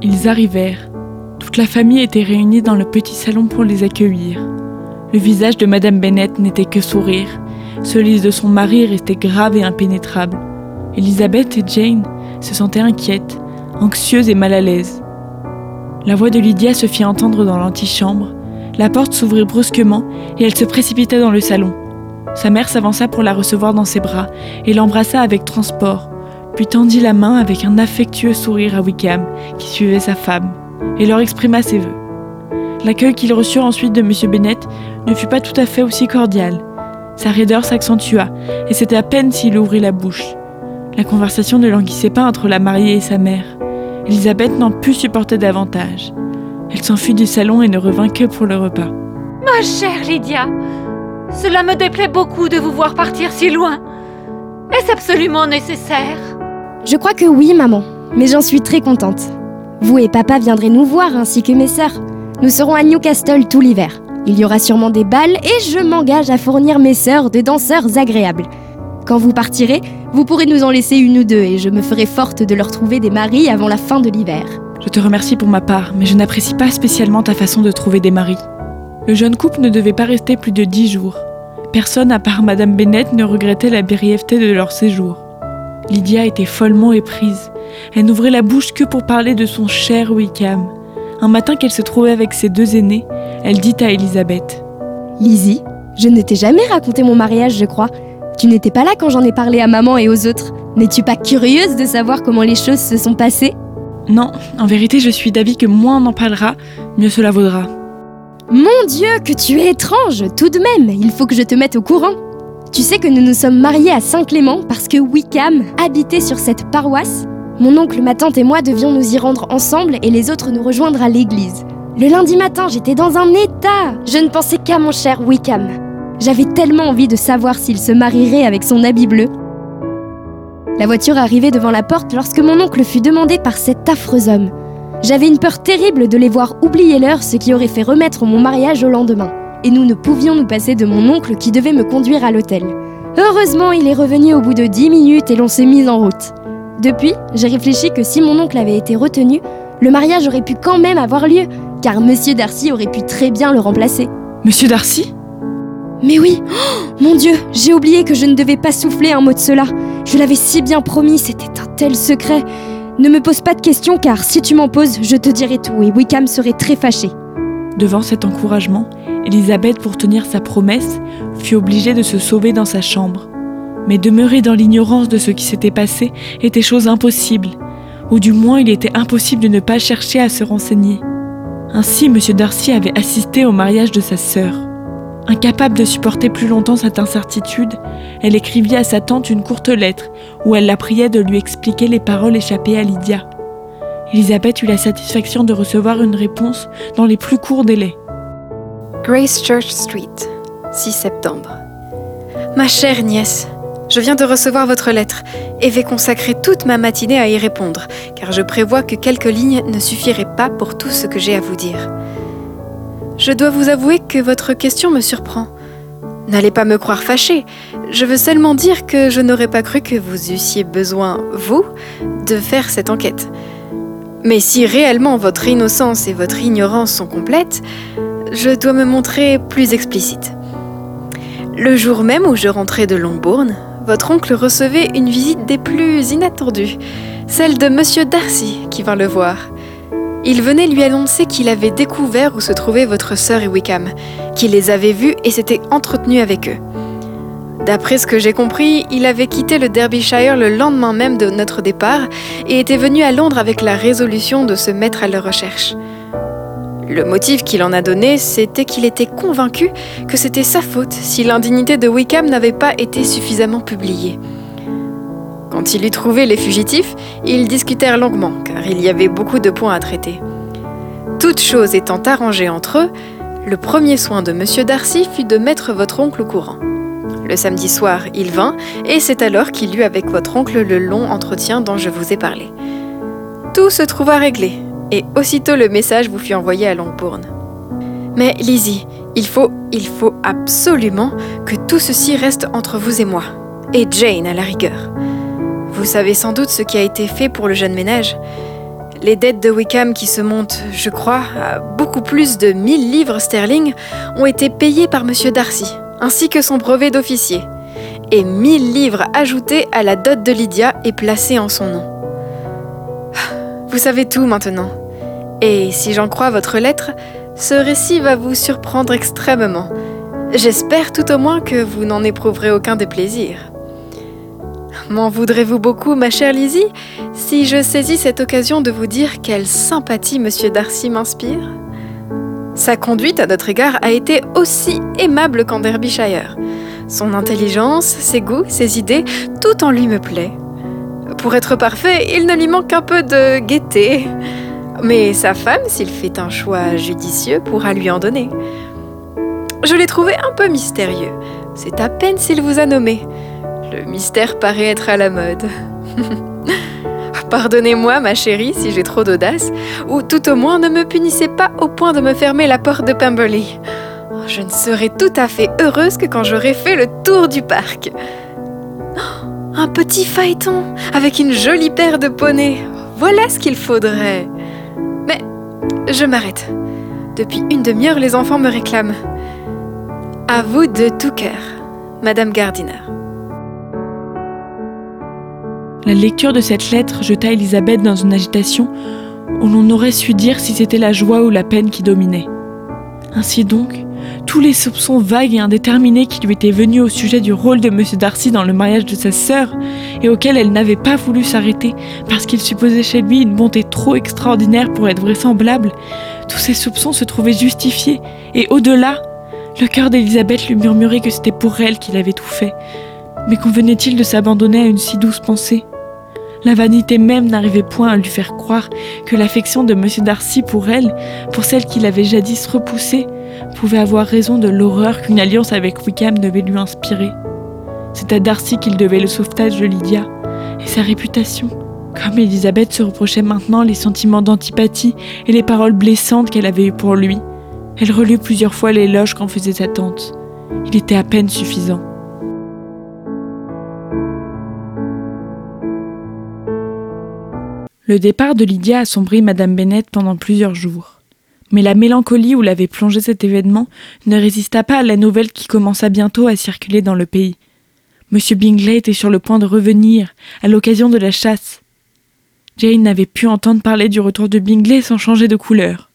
Ils arrivèrent. Toute la famille était réunie dans le petit salon pour les accueillir. Le visage de Madame Bennett n'était que sourire. Celui de son mari restait grave et impénétrable. Elisabeth et Jane se sentaient inquiètes, anxieuses et mal à l'aise. La voix de Lydia se fit entendre dans l'antichambre. La porte s'ouvrit brusquement et elle se précipita dans le salon. Sa mère s'avança pour la recevoir dans ses bras et l'embrassa avec transport, puis tendit la main avec un affectueux sourire à Wickham, qui suivait sa femme, et leur exprima ses vœux. L'accueil qu'ils reçurent ensuite de M. Bennett ne fut pas tout à fait aussi cordial. Sa raideur s'accentua, et c'était à peine s'il ouvrit la bouche. La conversation ne languissait pas entre la mariée et sa mère. Elisabeth n'en put supporter davantage. Elle s'enfuit du salon et ne revint que pour le repas. Ma chère Lydia, cela me déplaît beaucoup de vous voir partir si loin. Est-ce absolument nécessaire? Je crois que oui, maman, mais j'en suis très contente. Vous et papa viendrez nous voir ainsi que mes sœurs. Nous serons à Newcastle tout l'hiver. Il y aura sûrement des balles et je m'engage à fournir mes sœurs de danseurs agréables. Quand vous partirez, vous pourrez nous en laisser une ou deux et je me ferai forte de leur trouver des maris avant la fin de l'hiver. Je te remercie pour ma part, mais je n'apprécie pas spécialement ta façon de trouver des maris. Le jeune couple ne devait pas rester plus de dix jours. Personne à part Madame Bennett ne regrettait la brièveté de leur séjour. Lydia était follement éprise. Elle n'ouvrait la bouche que pour parler de son cher Wickham. Un matin qu'elle se trouvait avec ses deux aînés, elle dit à Elisabeth Lizzie, je ne t'ai jamais raconté mon mariage, je crois. Tu n'étais pas là quand j'en ai parlé à maman et aux autres. N'es-tu pas curieuse de savoir comment les choses se sont passées? Non, en vérité, je suis d'avis que moins on en parlera, mieux cela vaudra. Mon Dieu, que tu es étrange Tout de même, il faut que je te mette au courant. Tu sais que nous nous sommes mariés à Saint-Clément parce que Wickham habitait sur cette paroisse Mon oncle, ma tante et moi devions nous y rendre ensemble et les autres nous rejoindre à l'église. Le lundi matin, j'étais dans un état Je ne pensais qu'à mon cher Wickham. J'avais tellement envie de savoir s'il se marierait avec son habit bleu. La voiture arrivait devant la porte lorsque mon oncle fut demandé par cet affreux homme. J'avais une peur terrible de les voir oublier l'heure, ce qui aurait fait remettre mon mariage au lendemain. Et nous ne pouvions nous passer de mon oncle qui devait me conduire à l'hôtel. Heureusement, il est revenu au bout de dix minutes et l'on s'est mis en route. Depuis, j'ai réfléchi que si mon oncle avait été retenu, le mariage aurait pu quand même avoir lieu, car Monsieur Darcy aurait pu très bien le remplacer. Monsieur Darcy? Mais oui oh, Mon Dieu, j'ai oublié que je ne devais pas souffler un mot de cela. Je l'avais si bien promis, c'était un tel secret. Ne me pose pas de questions car si tu m'en poses, je te dirai tout et Wickham serait très fâché. Devant cet encouragement, Elisabeth, pour tenir sa promesse, fut obligée de se sauver dans sa chambre. Mais demeurer dans l'ignorance de ce qui s'était passé était chose impossible, ou du moins il était impossible de ne pas chercher à se renseigner. Ainsi, M. Darcy avait assisté au mariage de sa sœur. Incapable de supporter plus longtemps cette incertitude, elle écrivit à sa tante une courte lettre où elle la priait de lui expliquer les paroles échappées à Lydia. Elisabeth eut la satisfaction de recevoir une réponse dans les plus courts délais. Grace Church Street, 6 septembre. Ma chère nièce, je viens de recevoir votre lettre et vais consacrer toute ma matinée à y répondre, car je prévois que quelques lignes ne suffiraient pas pour tout ce que j'ai à vous dire. Je dois vous avouer que votre question me surprend. N'allez pas me croire fâchée. Je veux seulement dire que je n'aurais pas cru que vous eussiez besoin, vous, de faire cette enquête. Mais si réellement votre innocence et votre ignorance sont complètes, je dois me montrer plus explicite. Le jour même où je rentrais de Longbourn, votre oncle recevait une visite des plus inattendues, celle de Monsieur Darcy qui vint le voir. Il venait lui annoncer qu'il avait découvert où se trouvait votre sœur et Wickham, qu'il les avait vus et s'était entretenu avec eux. D'après ce que j'ai compris, il avait quitté le Derbyshire le lendemain même de notre départ et était venu à Londres avec la résolution de se mettre à leur recherche. Le motif qu'il en a donné, c'était qu'il était convaincu que c'était sa faute si l'indignité de Wickham n'avait pas été suffisamment publiée. Quand il eut trouvé les fugitifs, ils discutèrent longuement, car il y avait beaucoup de points à traiter. Toutes choses étant arrangées entre eux, le premier soin de M. Darcy fut de mettre votre oncle au courant. Le samedi soir, il vint, et c'est alors qu'il eut avec votre oncle le long entretien dont je vous ai parlé. Tout se trouva réglé, et aussitôt le message vous fut envoyé à Longbourn. Mais Lizzie, il faut, il faut absolument que tout ceci reste entre vous et moi, et Jane à la rigueur. Vous savez sans doute ce qui a été fait pour le jeune ménage. Les dettes de Wickham qui se montent, je crois, à beaucoup plus de 1000 livres sterling ont été payées par Monsieur Darcy, ainsi que son brevet d'officier. Et 1000 livres ajoutés à la dot de Lydia et placés en son nom. Vous savez tout maintenant. Et si j'en crois votre lettre, ce récit va vous surprendre extrêmement. J'espère tout au moins que vous n'en éprouverez aucun déplaisir. M'en voudrez-vous beaucoup, ma chère Lizzie, si je saisis cette occasion de vous dire quelle sympathie Monsieur Darcy m'inspire? Sa conduite à notre égard a été aussi aimable qu'en Derbyshire. Son intelligence, ses goûts, ses idées, tout en lui me plaît. Pour être parfait, il ne lui manque qu'un peu de gaieté. Mais sa femme, s'il fait un choix judicieux, pourra lui en donner. Je l'ai trouvé un peu mystérieux. C'est à peine s'il vous a nommé. Le mystère paraît être à la mode. Pardonnez-moi, ma chérie, si j'ai trop d'audace, ou tout au moins ne me punissez pas au point de me fermer la porte de Pemberley. Je ne serai tout à fait heureuse que quand j'aurai fait le tour du parc. Un petit phaéton avec une jolie paire de poneys. Voilà ce qu'il faudrait. Mais je m'arrête. Depuis une demi-heure, les enfants me réclament. À vous de tout cœur, Madame Gardiner. La lecture de cette lettre jeta Elisabeth dans une agitation où l'on aurait su dire si c'était la joie ou la peine qui dominait. Ainsi donc, tous les soupçons vagues et indéterminés qui lui étaient venus au sujet du rôle de M. Darcy dans le mariage de sa sœur, et auquel elle n'avait pas voulu s'arrêter parce qu'il supposait chez lui une bonté trop extraordinaire pour être vraisemblable, tous ces soupçons se trouvaient justifiés, et au-delà, le cœur d'Elisabeth lui murmurait que c'était pour elle qu'il avait tout fait. Mais convenait-il de s'abandonner à une si douce pensée? La vanité même n'arrivait point à lui faire croire que l'affection de M. Darcy pour elle, pour celle qu'il avait jadis repoussée, pouvait avoir raison de l'horreur qu'une alliance avec Wickham devait lui inspirer. C'est à Darcy qu'il devait le sauvetage de Lydia et sa réputation. Comme Elisabeth se reprochait maintenant les sentiments d'antipathie et les paroles blessantes qu'elle avait eues pour lui, elle relut plusieurs fois l'éloge qu'en faisait sa tante. Il était à peine suffisant. Le départ de Lydia assombrit Madame Bennet pendant plusieurs jours. Mais la mélancolie où l'avait plongé cet événement ne résista pas à la nouvelle qui commença bientôt à circuler dans le pays. Monsieur Bingley était sur le point de revenir, à l'occasion de la chasse. Jane n'avait pu entendre parler du retour de Bingley sans changer de couleur.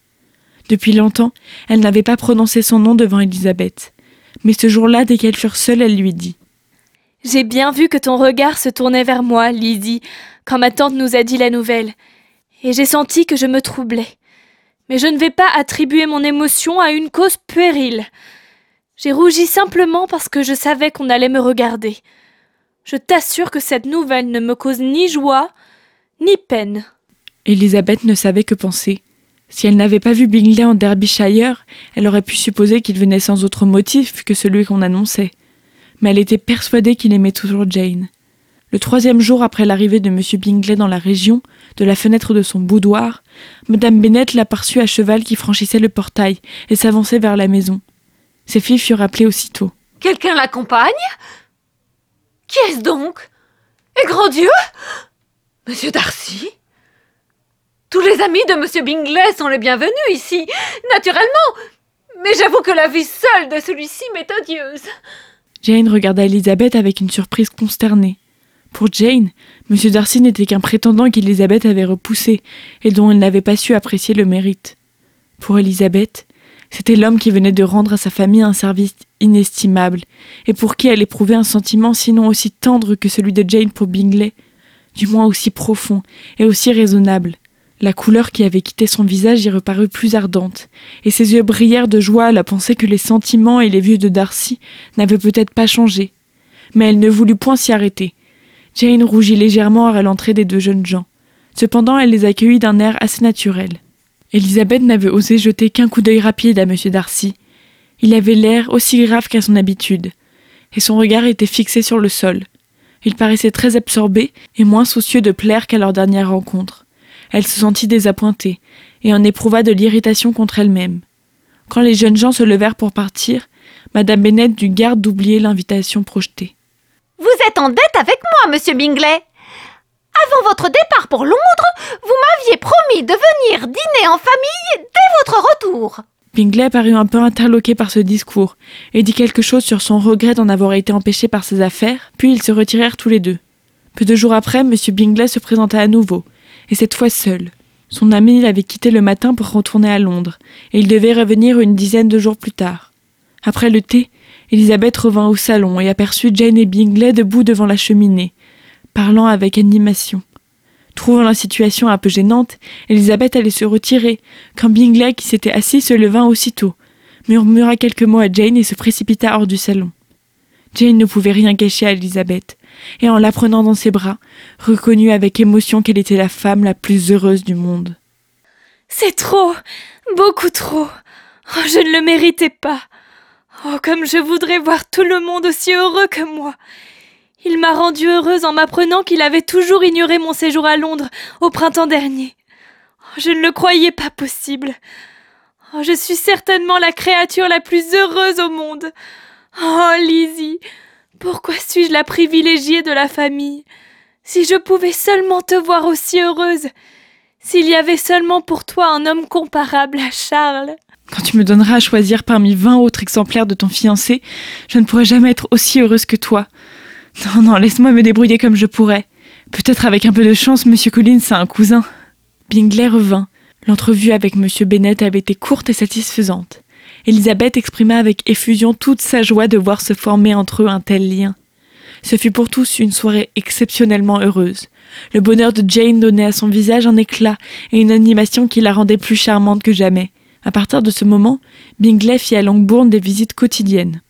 Depuis longtemps, elle n'avait pas prononcé son nom devant Elisabeth. Mais ce jour-là, dès qu'elles furent seules, elle lui dit J'ai bien vu que ton regard se tournait vers moi, Lydie, quand ma tante nous a dit la nouvelle, et j'ai senti que je me troublais. Mais je ne vais pas attribuer mon émotion à une cause puérile. J'ai rougi simplement parce que je savais qu'on allait me regarder. Je t'assure que cette nouvelle ne me cause ni joie, ni peine. Elisabeth ne savait que penser. Si elle n'avait pas vu Bingley en Derbyshire, elle aurait pu supposer qu'il venait sans autre motif que celui qu'on annonçait. Mais elle était persuadée qu'il aimait toujours Jane. Le troisième jour après l'arrivée de M. Bingley dans la région, de la fenêtre de son boudoir, Madame Bennet l'aperçut à cheval qui franchissait le portail et s'avançait vers la maison. Ses filles furent appelées aussitôt. Quelqu'un l'accompagne? Qui est-ce donc? Et grand Dieu? Monsieur Darcy? Tous les amis de Monsieur Bingley sont les bienvenus ici, naturellement. Mais j'avoue que la vie seule de celui-ci m'est odieuse. Jane regarda Elisabeth avec une surprise consternée. Pour Jane, M. Darcy n'était qu'un prétendant qu'Elisabeth avait repoussé et dont elle n'avait pas su apprécier le mérite. Pour Elisabeth, c'était l'homme qui venait de rendre à sa famille un service inestimable, et pour qui elle éprouvait un sentiment sinon aussi tendre que celui de Jane pour Bingley, du moins aussi profond et aussi raisonnable. La couleur qui avait quitté son visage y reparut plus ardente, et ses yeux brillèrent de joie à la pensée que les sentiments et les vues de Darcy n'avaient peut-être pas changé. Mais elle ne voulut point s'y arrêter. Jane rougit légèrement à l'entrée des deux jeunes gens. Cependant, elle les accueillit d'un air assez naturel. Elisabeth n'avait osé jeter qu'un coup d'œil rapide à M. Darcy. Il avait l'air aussi grave qu'à son habitude, et son regard était fixé sur le sol. Il paraissait très absorbé et moins soucieux de plaire qu'à leur dernière rencontre. Elle se sentit désappointée, et en éprouva de l'irritation contre elle-même. Quand les jeunes gens se levèrent pour partir, Madame Bennet dut garde d'oublier l'invitation projetée. Vous êtes en dette avec moi, monsieur Bingley Avant votre départ pour Londres, vous m'aviez promis de venir dîner en famille dès votre retour. Bingley parut un peu interloqué par ce discours et dit quelque chose sur son regret d'en avoir été empêché par ses affaires, puis ils se retirèrent tous les deux. Peu de jours après, M. Bingley se présenta à nouveau, et cette fois seul. Son ami l'avait quitté le matin pour retourner à Londres, et il devait revenir une dizaine de jours plus tard. Après le thé, Elisabeth revint au salon et aperçut Jane et Bingley debout devant la cheminée, parlant avec animation. Trouvant la situation un peu gênante, Elisabeth allait se retirer, quand Bingley, qui s'était assis, se leva aussitôt, murmura quelques mots à Jane et se précipita hors du salon. Jane ne pouvait rien cacher à Elisabeth, et en la prenant dans ses bras, reconnut avec émotion qu'elle était la femme la plus heureuse du monde. C'est trop, beaucoup trop. Oh, je ne le méritais pas. Oh, comme je voudrais voir tout le monde aussi heureux que moi. Il m'a rendue heureuse en m'apprenant qu'il avait toujours ignoré mon séjour à Londres au printemps dernier. Oh, je ne le croyais pas possible. Oh, je suis certainement la créature la plus heureuse au monde. Oh, Lizzie, pourquoi suis-je la privilégiée de la famille? Si je pouvais seulement te voir aussi heureuse S'il y avait seulement pour toi un homme comparable à Charles Quand tu me donneras à choisir parmi vingt autres exemplaires de ton fiancé, je ne pourrai jamais être aussi heureuse que toi. Non, non, laisse-moi me débrouiller comme je pourrais. Peut-être avec un peu de chance, Monsieur Collins a un cousin. Bingley revint. L'entrevue avec Monsieur Bennet avait été courte et satisfaisante. Elisabeth exprima avec effusion toute sa joie de voir se former entre eux un tel lien. Ce fut pour tous une soirée exceptionnellement heureuse. Le bonheur de Jane donnait à son visage un éclat et une animation qui la rendait plus charmante que jamais. À partir de ce moment, Bingley fit à Longbourn des visites quotidiennes.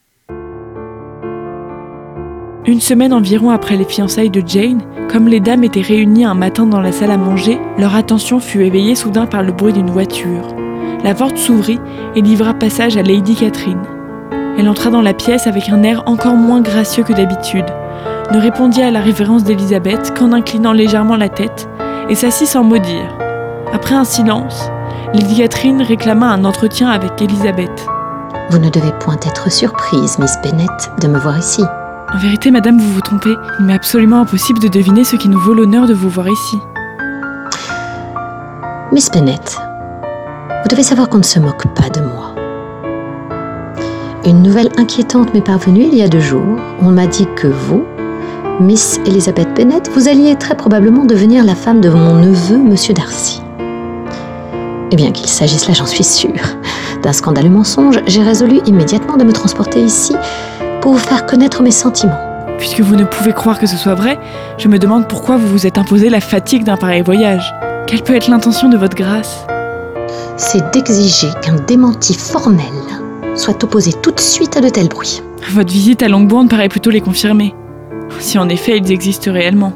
Une semaine environ après les fiançailles de Jane, comme les dames étaient réunies un matin dans la salle à manger, leur attention fut éveillée soudain par le bruit d'une voiture. La porte s'ouvrit et livra passage à Lady Catherine. Elle entra dans la pièce avec un air encore moins gracieux que d'habitude, ne répondit à la révérence d'Elisabeth qu'en inclinant légèrement la tête, et s'assit sans mot dire. Après un silence, Lady Catherine réclama un entretien avec Elisabeth. Vous ne devez point être surprise, Miss Bennet, de me voir ici. En vérité, madame, vous vous trompez. Il m'est absolument impossible de deviner ce qui nous vaut l'honneur de vous voir ici. Miss Bennet, vous devez savoir qu'on ne se moque pas de moi. Une nouvelle inquiétante m'est parvenue il y a deux jours. On m'a dit que vous, Miss Elizabeth Bennet, vous alliez très probablement devenir la femme de mon neveu, Monsieur Darcy. Et bien qu'il s'agisse là, j'en suis sûre, d'un scandaleux mensonge, j'ai résolu immédiatement de me transporter ici pour vous faire connaître mes sentiments. Puisque vous ne pouvez croire que ce soit vrai, je me demande pourquoi vous vous êtes imposé la fatigue d'un pareil voyage. Quelle peut être l'intention de votre grâce? C'est d'exiger qu'un démenti formel soit opposé tout de suite à de tels bruits. Votre visite à Longbourn paraît plutôt les confirmer. Si en effet ils existent réellement.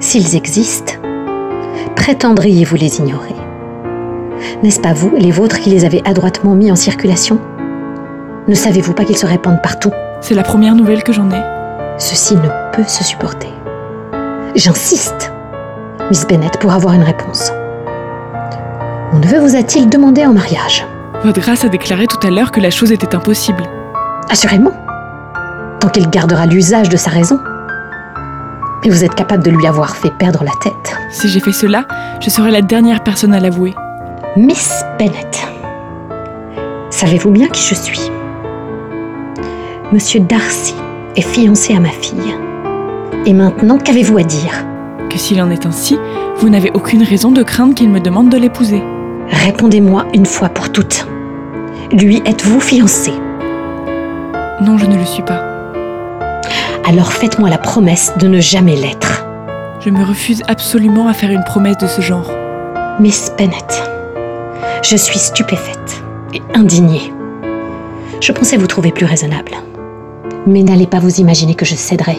S'ils existent, prétendriez-vous les ignorer? N'est-ce pas vous, les vôtres, qui les avez adroitement mis en circulation? Ne savez-vous pas qu'ils se répandent partout? C'est la première nouvelle que j'en ai. Ceci ne peut se supporter. J'insiste, Miss Bennet, pour avoir une réponse. Mon neveu vous a-t-il demandé en mariage? Votre grâce a déclaré tout à l'heure que la chose était impossible. Assurément. Tant qu'il gardera l'usage de sa raison. Mais vous êtes capable de lui avoir fait perdre la tête. Si j'ai fait cela, je serai la dernière personne à l'avouer. Miss Bennet, savez-vous bien qui je suis? Monsieur Darcy est fiancé à ma fille. Et maintenant, qu'avez-vous à dire? Que s'il en est ainsi, vous n'avez aucune raison de craindre qu'il me demande de l'épouser. Répondez-moi une fois pour toutes. Lui êtes-vous fiancé? Non, je ne le suis pas. Alors faites-moi la promesse de ne jamais l'être. Je me refuse absolument à faire une promesse de ce genre. Miss Bennet, je suis stupéfaite et indignée. Je pensais vous trouver plus raisonnable. Mais n'allez pas vous imaginer que je céderai.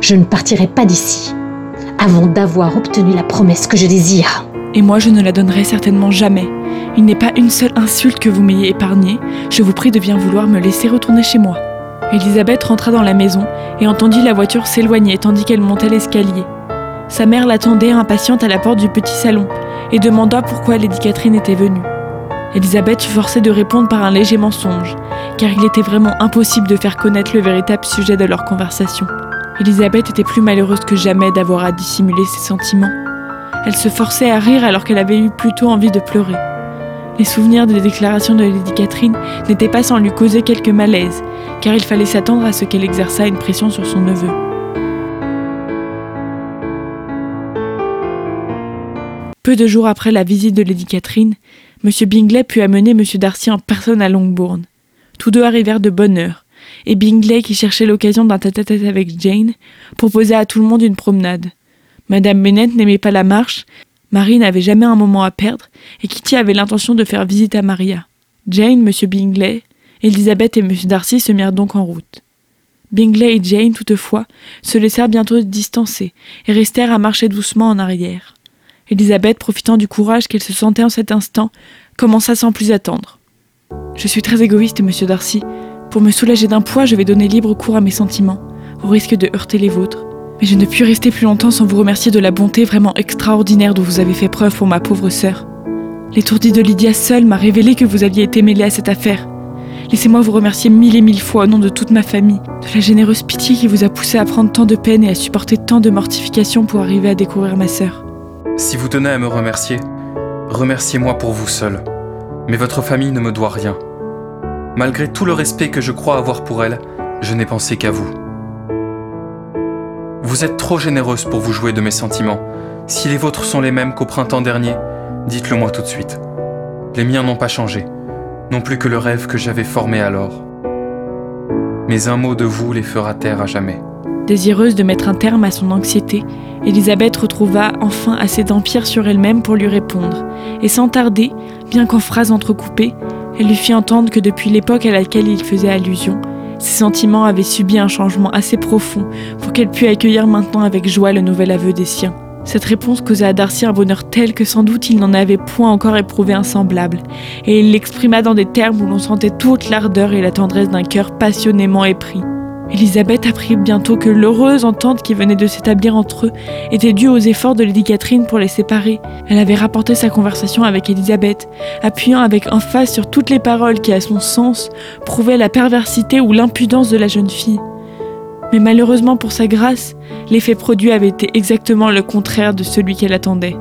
Je ne partirai pas d'ici avant d'avoir obtenu la promesse que je désire. Et moi, je ne la donnerai certainement jamais. Il n'est pas une seule insulte que vous m'ayez épargnée. Je vous prie de bien vouloir me laisser retourner chez moi. Elisabeth rentra dans la maison et entendit la voiture s'éloigner tandis qu'elle montait l'escalier. Sa mère l'attendait impatiente à la porte du petit salon et demanda pourquoi Lady Catherine était venue. Elisabeth fut forcée de répondre par un léger mensonge, car il était vraiment impossible de faire connaître le véritable sujet de leur conversation. Elisabeth était plus malheureuse que jamais d'avoir à dissimuler ses sentiments. Elle se forçait à rire alors qu'elle avait eu plutôt envie de pleurer. Les souvenirs des déclarations de Lady Catherine n'étaient pas sans lui causer quelques malaises, car il fallait s'attendre à ce qu'elle exerçât une pression sur son neveu. Peu de jours après la visite de Lady Catherine, M. Bingley put amener M. Darcy en personne à Longbourn. Tous deux arrivèrent de bonne heure, et Bingley, qui cherchait l'occasion d'un tête-à-tête avec Jane, proposa à tout le monde une promenade. Madame Bennet n'aimait pas la marche, Marie n'avait jamais un moment à perdre, et Kitty avait l'intention de faire visite à Maria. Jane, M. Bingley, Elizabeth et M. Darcy se mirent donc en route. Bingley et Jane, toutefois, se laissèrent bientôt distancer et restèrent à marcher doucement en arrière. Elizabeth, profitant du courage qu'elle se sentait en cet instant, commença sans plus attendre. Je suis très égoïste, monsieur Darcy. Pour me soulager d'un poids, je vais donner libre cours à mes sentiments, au risque de heurter les vôtres. Mais je ne puis rester plus longtemps sans vous remercier de la bonté vraiment extraordinaire dont vous avez fait preuve pour ma pauvre sœur. L'étourdie de Lydia seule m'a révélé que vous aviez été mêlé à cette affaire. Laissez-moi vous remercier mille et mille fois au nom de toute ma famille, de la généreuse pitié qui vous a poussé à prendre tant de peine et à supporter tant de mortifications pour arriver à découvrir ma sœur. Si vous tenez à me remercier, remerciez-moi pour vous seul. Mais votre famille ne me doit rien. Malgré tout le respect que je crois avoir pour elle, je n'ai pensé qu'à vous. Vous êtes trop généreuse pour vous jouer de mes sentiments. Si les vôtres sont les mêmes qu'au printemps dernier, dites-le moi tout de suite. Les miens n'ont pas changé, non plus que le rêve que j'avais formé alors. Mais un mot de vous les fera taire à jamais. Désireuse de mettre un terme à son anxiété, Elisabeth retrouva enfin assez d'empire sur elle-même pour lui répondre, et sans tarder, bien qu'en phrases entrecoupées, elle lui fit entendre que depuis l'époque à laquelle il faisait allusion, ses sentiments avaient subi un changement assez profond pour qu'elle pût accueillir maintenant avec joie le nouvel aveu des siens. Cette réponse causa à Darcy un bonheur tel que sans doute il n'en avait point encore éprouvé un semblable, et il l'exprima dans des termes où l'on sentait toute l'ardeur et la tendresse d'un cœur passionnément épris. Elisabeth apprit bientôt que l'heureuse entente qui venait de s'établir entre eux était due aux efforts de Lady Catherine pour les séparer. Elle avait rapporté sa conversation avec Elisabeth, appuyant avec emphase sur toutes les paroles qui, à son sens, prouvaient la perversité ou l'impudence de la jeune fille. Mais malheureusement pour sa grâce, l'effet produit avait été exactement le contraire de celui qu'elle attendait.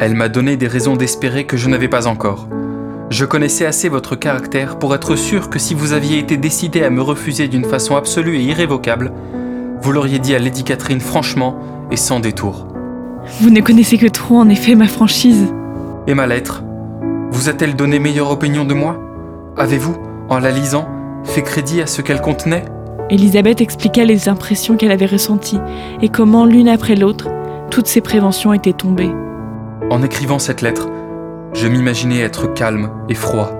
Elle m'a donné des raisons d'espérer que je n'avais pas encore. Je connaissais assez votre caractère pour être sûr que si vous aviez été décidé à me refuser d'une façon absolue et irrévocable, vous l'auriez dit à Lady Catherine franchement et sans détour. Vous ne connaissez que trop en effet ma franchise. Et ma lettre Vous a-t-elle donné meilleure opinion de moi? Avez-vous, en la lisant, fait crédit à ce qu'elle contenait? Elisabeth expliqua les impressions qu'elle avait ressenties et comment, l'une après l'autre, toutes ses préventions étaient tombées. En écrivant cette lettre, je m'imaginais être calme et froid.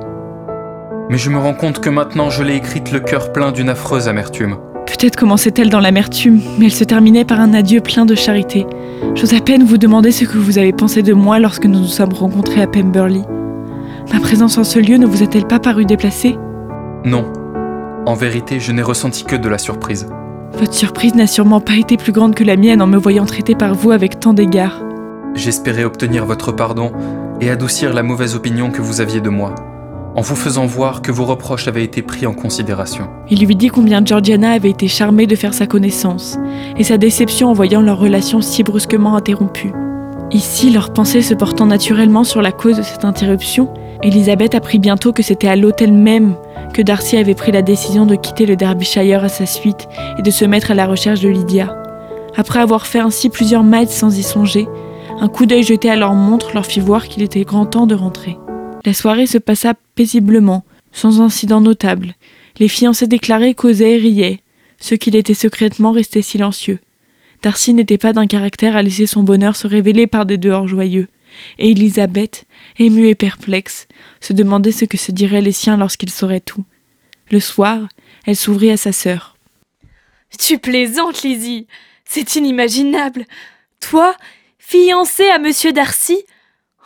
Mais je me rends compte que maintenant je l'ai écrite le cœur plein d'une affreuse amertume. Peut-être commençait-elle dans l'amertume, mais elle se terminait par un adieu plein de charité. J'ose à peine vous demander ce que vous avez pensé de moi lorsque nous nous sommes rencontrés à Pemberley. Ma présence en ce lieu ne vous a-t-elle pas paru déplacée? Non. En vérité, je n'ai ressenti que de la surprise. Votre surprise n'a sûrement pas été plus grande que la mienne en me voyant traité par vous avec tant d'égards. J'espérais obtenir votre pardon et adoucir la mauvaise opinion que vous aviez de moi, en vous faisant voir que vos reproches avaient été pris en considération. Il lui dit combien Georgiana avait été charmée de faire sa connaissance, et sa déception en voyant leur relation si brusquement interrompue. Ici, leurs pensées se portant naturellement sur la cause de cette interruption, Elisabeth apprit bientôt que c'était à l'hôtel même que Darcy avait pris la décision de quitter le Derbyshire à sa suite et de se mettre à la recherche de Lydia. Après avoir fait ainsi plusieurs miles sans y songer, un coup d'œil jeté à leur montre leur fit voir qu'il était grand temps de rentrer. La soirée se passa paisiblement, sans incident notable. Les fiancés déclarés causaient et riaient. Ceux qui l'étaient secrètement restaient silencieux. Darcy n'était pas d'un caractère à laisser son bonheur se révéler par des dehors joyeux, et Elisabeth, émue et perplexe, se demandait ce que se diraient les siens lorsqu'ils sauraient tout. Le soir, elle s'ouvrit à sa sœur. Tu plaisantes, Lizzie. C'est inimaginable. Toi, Fiancée à Monsieur Darcy?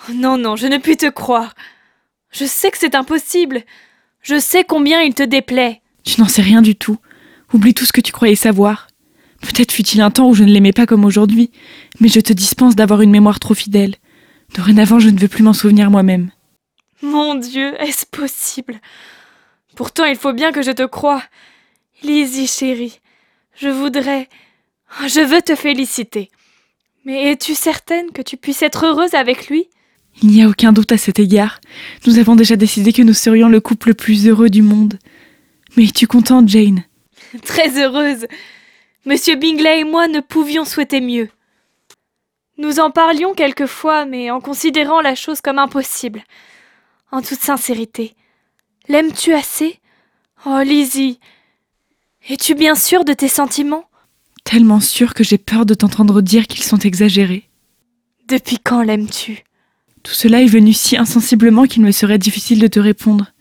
Oh Non, non, je ne puis te croire. Je sais que c'est impossible. Je sais combien il te déplaît. Tu n'en sais rien du tout. Oublie tout ce que tu croyais savoir. Peut-être fut-il un temps où je ne l'aimais pas comme aujourd'hui, mais je te dispense d'avoir une mémoire trop fidèle. Dorénavant, je ne veux plus m'en souvenir moi-même. Mon Dieu, est-ce possible? Pourtant, il faut bien que je te croie. Lizzie, chérie, je voudrais, Je veux te féliciter. Mais es-tu certaine que tu puisses être heureuse avec lui? Il n'y a aucun doute à cet égard. Nous avons déjà décidé que nous serions le couple le plus heureux du monde. Mais es-tu contente, Jane? Très heureuse. Monsieur Bingley et moi ne pouvions souhaiter mieux. Nous en parlions quelquefois, mais en considérant la chose comme impossible. En toute sincérité. L'aimes-tu assez? Oh, Lizzie. Es-tu bien sûre de tes sentiments? Tellement sûre que j'ai peur de t'entendre dire qu'ils sont exagérés. Depuis quand l'aimes-tu? Tout cela est venu si insensiblement qu'il me serait difficile de te répondre.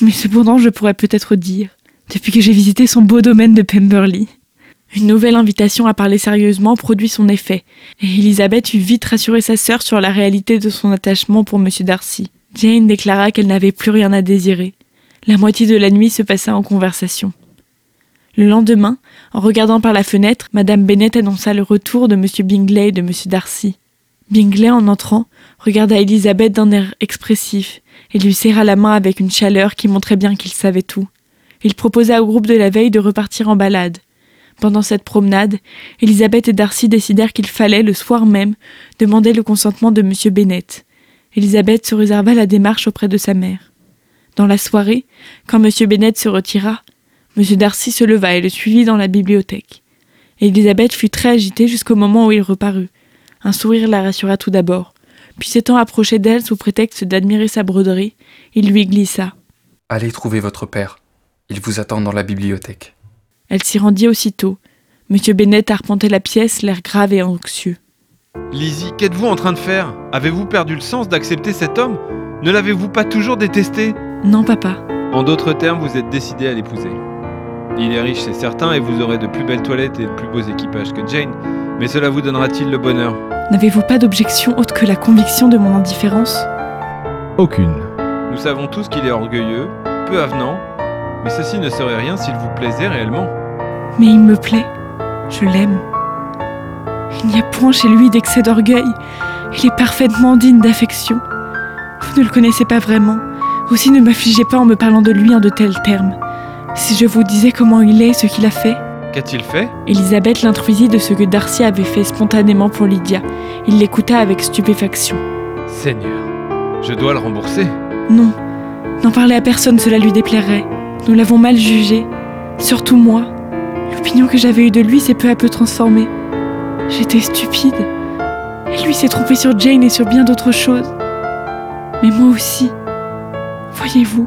Mais cependant, je pourrais peut-être dire, depuis que j'ai visité son beau domaine de Pemberley. Une nouvelle invitation à parler sérieusement produit son effet, et Elisabeth eut vite rassuré sa sœur sur la réalité de son attachement pour M. Darcy. Jane déclara qu'elle n'avait plus rien à désirer. La moitié de la nuit se passa en conversation. Le lendemain, en regardant par la fenêtre, Madame Bennet annonça le retour de M. Bingley et de M. Darcy. Bingley, en entrant, regarda Elisabeth d'un air expressif et lui serra la main avec une chaleur qui montrait bien qu'il savait tout. Il proposa au groupe de la veille de repartir en balade. Pendant cette promenade, Elisabeth et Darcy décidèrent qu'il fallait, le soir même, demander le consentement de M. Bennet. Elisabeth se réserva la démarche auprès de sa mère. Dans la soirée, quand M. Bennet se retira, M. Darcy se leva et le suivit dans la bibliothèque. Elisabeth fut très agitée jusqu'au moment où il reparut. Un sourire la rassura tout d'abord. Puis s'étant approché d'elle sous prétexte d'admirer sa broderie, il lui glissa. Allez trouver votre père. Il vous attend dans la bibliothèque. Elle s'y rendit aussitôt. Monsieur Bennet arpentait la pièce, l'air grave et anxieux. Lizzie, qu'êtes-vous en train de faire? Avez-vous perdu le sens d'accepter cet homme? Ne l'avez-vous pas toujours détesté? Non, papa. En d'autres termes, vous êtes décidé à l'épouser. Il est riche, c'est certain, et vous aurez de plus belles toilettes et de plus beaux équipages que Jane, mais cela vous donnera-t-il le bonheur? N'avez-vous pas d'objection autre que la conviction de mon indifférence? Aucune. Nous savons tous qu'il est orgueilleux, peu avenant, mais ceci ne serait rien s'il vous plaisait réellement. Mais il me plaît. Je l'aime. Il n'y a point chez lui d'excès d'orgueil. Il est parfaitement digne d'affection. Vous ne le connaissez pas vraiment. Aussi ne m'affligez pas en me parlant de lui en de tels termes. Si je vous disais comment il est, ce qu'il a fait. Qu'a-t-il fait? Elisabeth l'introduisit de ce que Darcy avait fait spontanément pour Lydia. Il l'écouta avec stupéfaction. Seigneur, je dois le rembourser. Non, n'en parlez à personne, cela lui déplairait. Nous l'avons mal jugé. Surtout moi. L'opinion que j'avais eue de lui s'est peu à peu transformée. J'étais stupide. Et lui s'est trompé sur Jane et sur bien d'autres choses. Mais moi aussi. Voyez-vous,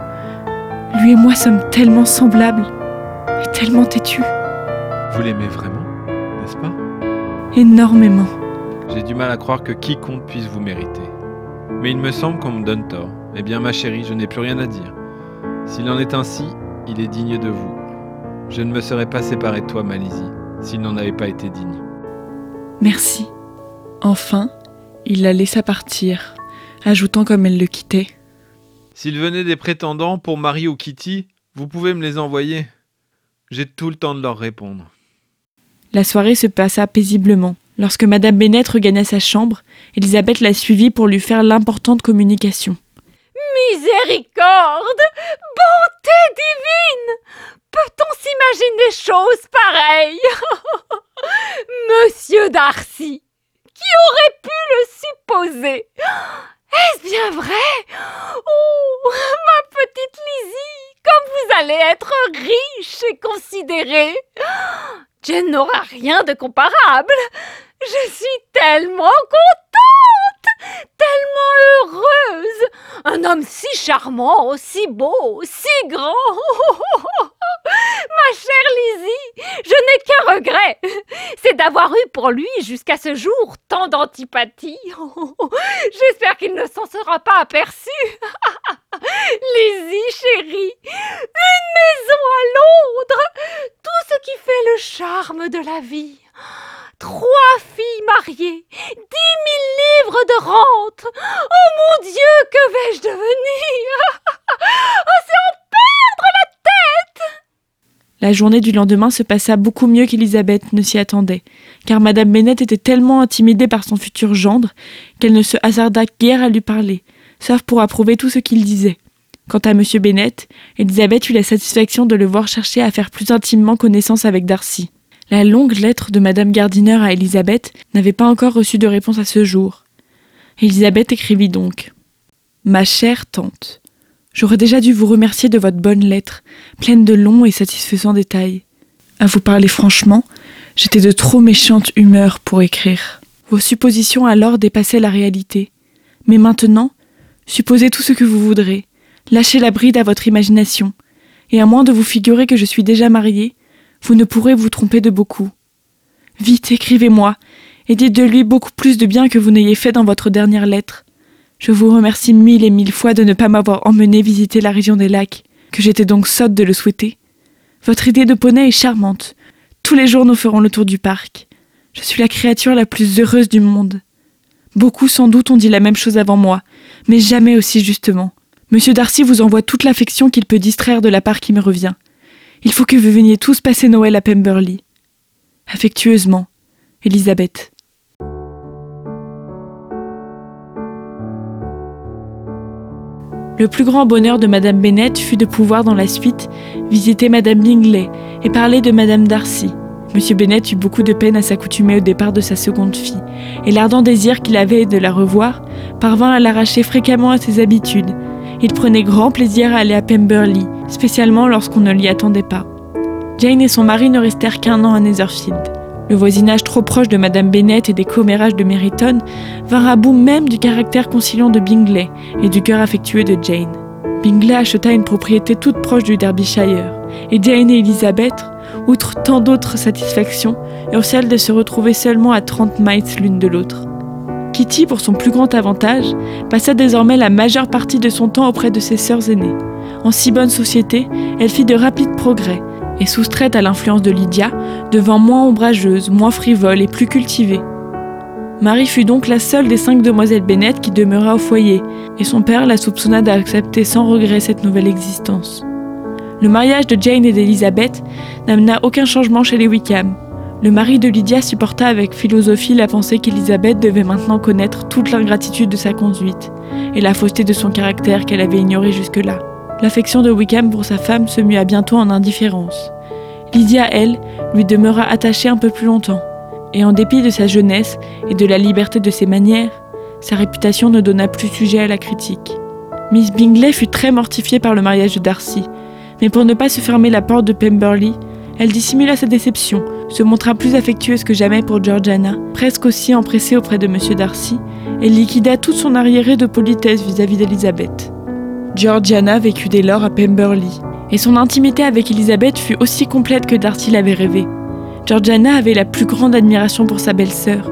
lui et moi sommes tellement semblables et tellement têtus. Vous l'aimez vraiment, n'est-ce pas? Énormément. J'ai du mal à croire que quiconque puisse vous mériter. Mais il me semble qu'on me donne tort. Eh bien, ma chérie, je n'ai plus rien à dire. S'il en est ainsi, il est digne de vous. Je ne me serais pas séparé de toi, Malisie, s'il n'en avait pas été digne. Merci. Enfin, il la laissa partir, ajoutant comme elle le quittait. S'il venait des prétendants pour Marie ou Kitty, vous pouvez me les envoyer. J'ai tout le temps de leur répondre. La soirée se passa paisiblement. Lorsque Madame Bennet regagna sa chambre, Elisabeth la suivit pour lui faire l'importante communication. Miséricorde Bonté divine Peut-on s'imaginer des choses pareilles? Monsieur Darcy Qui aurait pu le supposer? Est-ce bien vrai? Oh Ma petite Lizzie Comme vous allez être riche et considérée. Jane n'aura rien de comparable. Je suis tellement contente Tellement heureuse. Un homme si charmant, si beau, si grand. Ma chère Lizzie, je n'ai qu'un regret. C'est d'avoir eu pour lui jusqu'à ce jour tant d'antipathie. J'espère qu'il ne s'en sera pas aperçu. Lizzie, chérie, une maison à Londres. Tout ce qui fait le charme de la vie Trois filles mariées, dix mille livres de rente. Oh mon Dieu, que vais-je devenir? Oh, c'est en perdre la tête La journée du lendemain se passa beaucoup mieux qu'Elisabeth ne s'y attendait, car Madame Bennet était tellement intimidée par son futur gendre qu'elle ne se hasarda guère à lui parler, sauf pour approuver tout ce qu'il disait. Quant à M. Bennet, Elisabeth eut la satisfaction de le voir chercher à faire plus intimement connaissance avec Darcy. La longue lettre de Madame Gardiner à Elisabeth n'avait pas encore reçu de réponse à ce jour. Elisabeth écrivit donc Ma chère tante, j'aurais déjà dû vous remercier de votre bonne lettre, pleine de longs et satisfaisants détails. À vous parler franchement, j'étais de trop méchante humeur pour écrire. Vos suppositions alors dépassaient la réalité. Mais maintenant, supposez tout ce que vous voudrez, lâchez la bride à votre imagination, et à moins de vous figurer que je suis déjà mariée, vous ne pourrez vous tromper de beaucoup. Vite, écrivez-moi, et dites de lui beaucoup plus de bien que vous n'ayez fait dans votre dernière lettre. Je vous remercie mille et mille fois de ne pas m'avoir emmené visiter la région des lacs, que j'étais donc sotte de le souhaiter. Votre idée de poney est charmante. Tous les jours nous ferons le tour du parc. Je suis la créature la plus heureuse du monde. Beaucoup sans doute ont dit la même chose avant moi, mais jamais aussi justement. Monsieur Darcy vous envoie toute l'affection qu'il peut distraire de la part qui me revient. Il faut que vous veniez tous passer Noël à Pemberley. Affectueusement, Elisabeth. Le plus grand bonheur de Madame Bennet fut de pouvoir dans la suite visiter Madame Bingley et parler de Madame Darcy. Monsieur Bennet eut beaucoup de peine à s'accoutumer au départ de sa seconde fille, et l'ardent désir qu'il avait de la revoir parvint à l'arracher fréquemment à ses habitudes. Il prenait grand plaisir à aller à Pemberley, spécialement lorsqu'on ne l'y attendait pas. Jane et son mari ne restèrent qu'un an à Netherfield. Le voisinage trop proche de Madame Bennet et des commérages de Meryton vint à bout même du caractère conciliant de Bingley et du cœur affectueux de Jane. Bingley acheta une propriété toute proche du Derbyshire, et Jane et Elizabeth, outre tant d'autres satisfactions, eurent celle de se retrouver seulement à 30 miles l'une de l'autre. Kitty, pour son plus grand avantage, passa désormais la majeure partie de son temps auprès de ses sœurs aînées. En si bonne société, elle fit de rapides progrès, et soustraite à l'influence de Lydia, devint moins ombrageuse, moins frivole et plus cultivée. Marie fut donc la seule des cinq demoiselles Bennet qui demeura au foyer, et son père la soupçonna d'accepter sans regret cette nouvelle existence. Le mariage de Jane et d'Elizabeth n'amena aucun changement chez les Wickham. Le mari de Lydia supporta avec philosophie la pensée qu'Elizabeth devait maintenant connaître toute l'ingratitude de sa conduite et la fausseté de son caractère qu'elle avait ignoré jusque-là. L'affection de Wickham pour sa femme se mua bientôt en indifférence. Lydia, elle, lui demeura attachée un peu plus longtemps, et en dépit de sa jeunesse et de la liberté de ses manières, sa réputation ne donna plus sujet à la critique. Miss Bingley fut très mortifiée par le mariage de Darcy, mais pour ne pas se fermer la porte de Pemberley, elle dissimula sa déception, se montra plus affectueuse que jamais pour Georgiana, presque aussi empressée auprès de M. Darcy, et liquida toute son arriéré de politesse vis-à-vis d'Elizabeth. Georgiana vécut dès lors à Pemberley, et son intimité avec Elizabeth fut aussi complète que Darcy l'avait rêvé. Georgiana avait la plus grande admiration pour sa belle-sœur,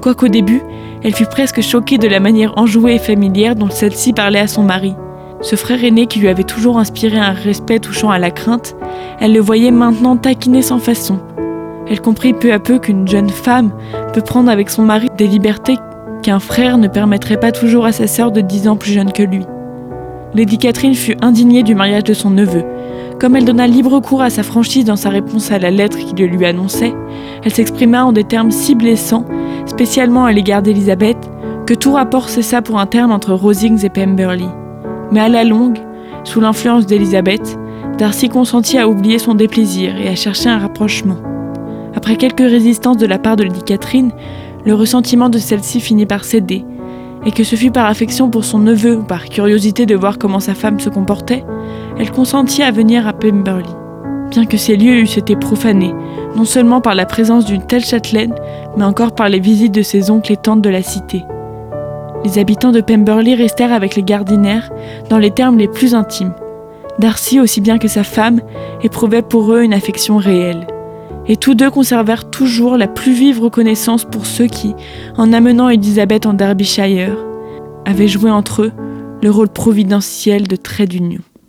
quoiqu'au début, elle fut presque choquée de la manière enjouée et familière dont celle-ci parlait à son mari. Ce frère aîné qui lui avait toujours inspiré un respect touchant à la crainte, elle le voyait maintenant taquiner sans façon. Elle comprit peu à peu qu'une jeune femme peut prendre avec son mari des libertés qu'un frère ne permettrait pas toujours à sa sœur de dix ans plus jeune que lui. Lady Catherine fut indignée du mariage de son neveu. Comme elle donna libre cours à sa franchise dans sa réponse à la lettre qui le lui annonçait, elle s'exprima en des termes si blessants, spécialement à l'égard d'Elisabeth, que tout rapport cessa pour un terme entre Rosings et Pemberley. Mais à la longue, sous l'influence d'Elisabeth, Darcy consentit à oublier son déplaisir et à chercher un rapprochement. Après quelques résistances de la part de Lady Catherine, le ressentiment de celle-ci finit par céder, et que ce fut par affection pour son neveu ou par curiosité de voir comment sa femme se comportait, elle consentit à venir à Pemberley. Bien que ces lieux eussent été profanés, non seulement par la présence d'une telle châtelaine, mais encore par les visites de ses oncles et tantes de la cité. Les habitants de Pemberley restèrent avec les gardinaires dans les termes les plus intimes. Darcy, aussi bien que sa femme, éprouvait pour eux une affection réelle et tous deux conservèrent toujours la plus vive reconnaissance pour ceux qui, en amenant Elisabeth en Derbyshire, avaient joué entre eux le rôle providentiel de trait d'union.